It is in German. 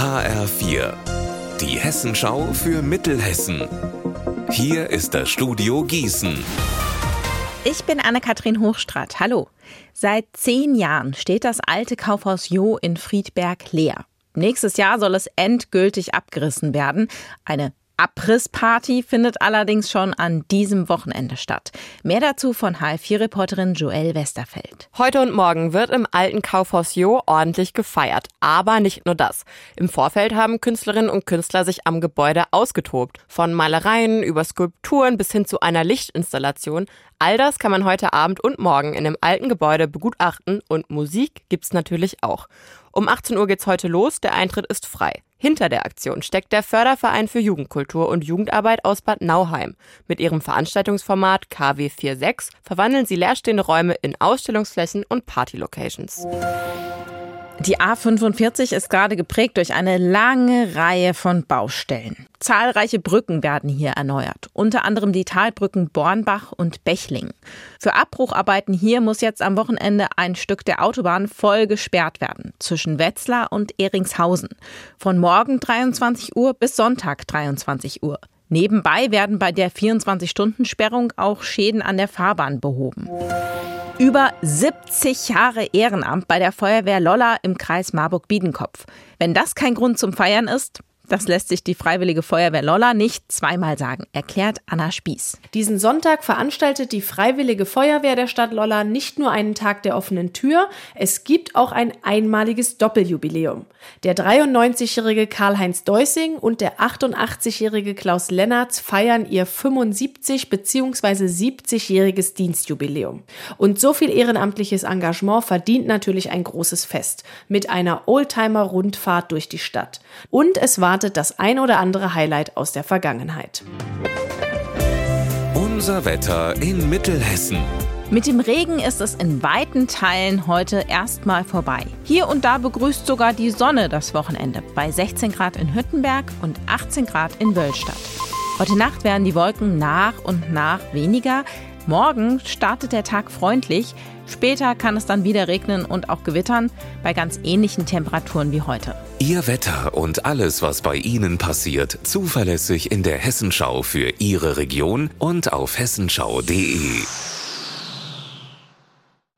HR4, die Hessenschau für Mittelhessen. Hier ist das Studio Gießen. Ich bin Anne-Kathrin Hochstrat. Hallo. Seit zehn Jahren steht das alte Kaufhaus Jo in Friedberg leer. Nächstes Jahr soll es endgültig abgerissen werden. Eine Abrissparty findet allerdings schon an diesem Wochenende statt. Mehr dazu von HF4-Reporterin Joelle Westerfeld. Heute und morgen wird im alten Kaufhaus Jo ordentlich gefeiert. Aber nicht nur das. Im Vorfeld haben Künstlerinnen und Künstler sich am Gebäude ausgetobt. Von Malereien über Skulpturen bis hin zu einer Lichtinstallation. All das kann man heute Abend und morgen in dem alten Gebäude begutachten und Musik gibt's natürlich auch. Um 18 Uhr geht's heute los, der Eintritt ist frei. Hinter der Aktion steckt der Förderverein für Jugendkultur und Jugendarbeit aus Bad Nauheim. Mit ihrem Veranstaltungsformat KW46 verwandeln sie leerstehende Räume in Ausstellungsflächen und Partylocations. Die A45 ist gerade geprägt durch eine lange Reihe von Baustellen. Zahlreiche Brücken werden hier erneuert, unter anderem die Talbrücken Bornbach und Bechling. Für Abbrucharbeiten hier muss jetzt am Wochenende ein Stück der Autobahn voll gesperrt werden, zwischen Wetzlar und Eringshausen. Von morgen 23 Uhr bis Sonntag 23 Uhr. Nebenbei werden bei der 24-Stunden-Sperrung auch Schäden an der Fahrbahn behoben. Über 70 Jahre Ehrenamt bei der Feuerwehr Lolla im Kreis Marburg-Biedenkopf. Wenn das kein Grund zum Feiern ist, das lässt sich die Freiwillige Feuerwehr Lolla nicht zweimal sagen, erklärt Anna Spieß. Diesen Sonntag veranstaltet die Freiwillige Feuerwehr der Stadt Lolla nicht nur einen Tag der offenen Tür, es gibt auch ein einmaliges Doppeljubiläum. Der 93-jährige Karl-Heinz Deusing und der 88-jährige Klaus Lennartz feiern ihr 75 bzw. 70-jähriges Dienstjubiläum. Und so viel ehrenamtliches Engagement verdient natürlich ein großes Fest mit einer Oldtimer-Rundfahrt durch die Stadt. Und es war erwartet das ein oder andere Highlight aus der Vergangenheit. Unser Wetter in Mittelhessen. Mit dem Regen ist es in weiten Teilen heute erstmal vorbei. Hier und da begrüßt sogar die Sonne das Wochenende bei 16 Grad in Hüttenberg und 18 Grad in Wöllstadt. Heute Nacht werden die Wolken nach und nach weniger. Morgen startet der Tag freundlich. Später kann es dann wieder regnen und auch gewittern bei ganz ähnlichen Temperaturen wie heute. Ihr Wetter und alles, was bei Ihnen passiert, zuverlässig in der Hessenschau für Ihre Region und auf hessenschau.de.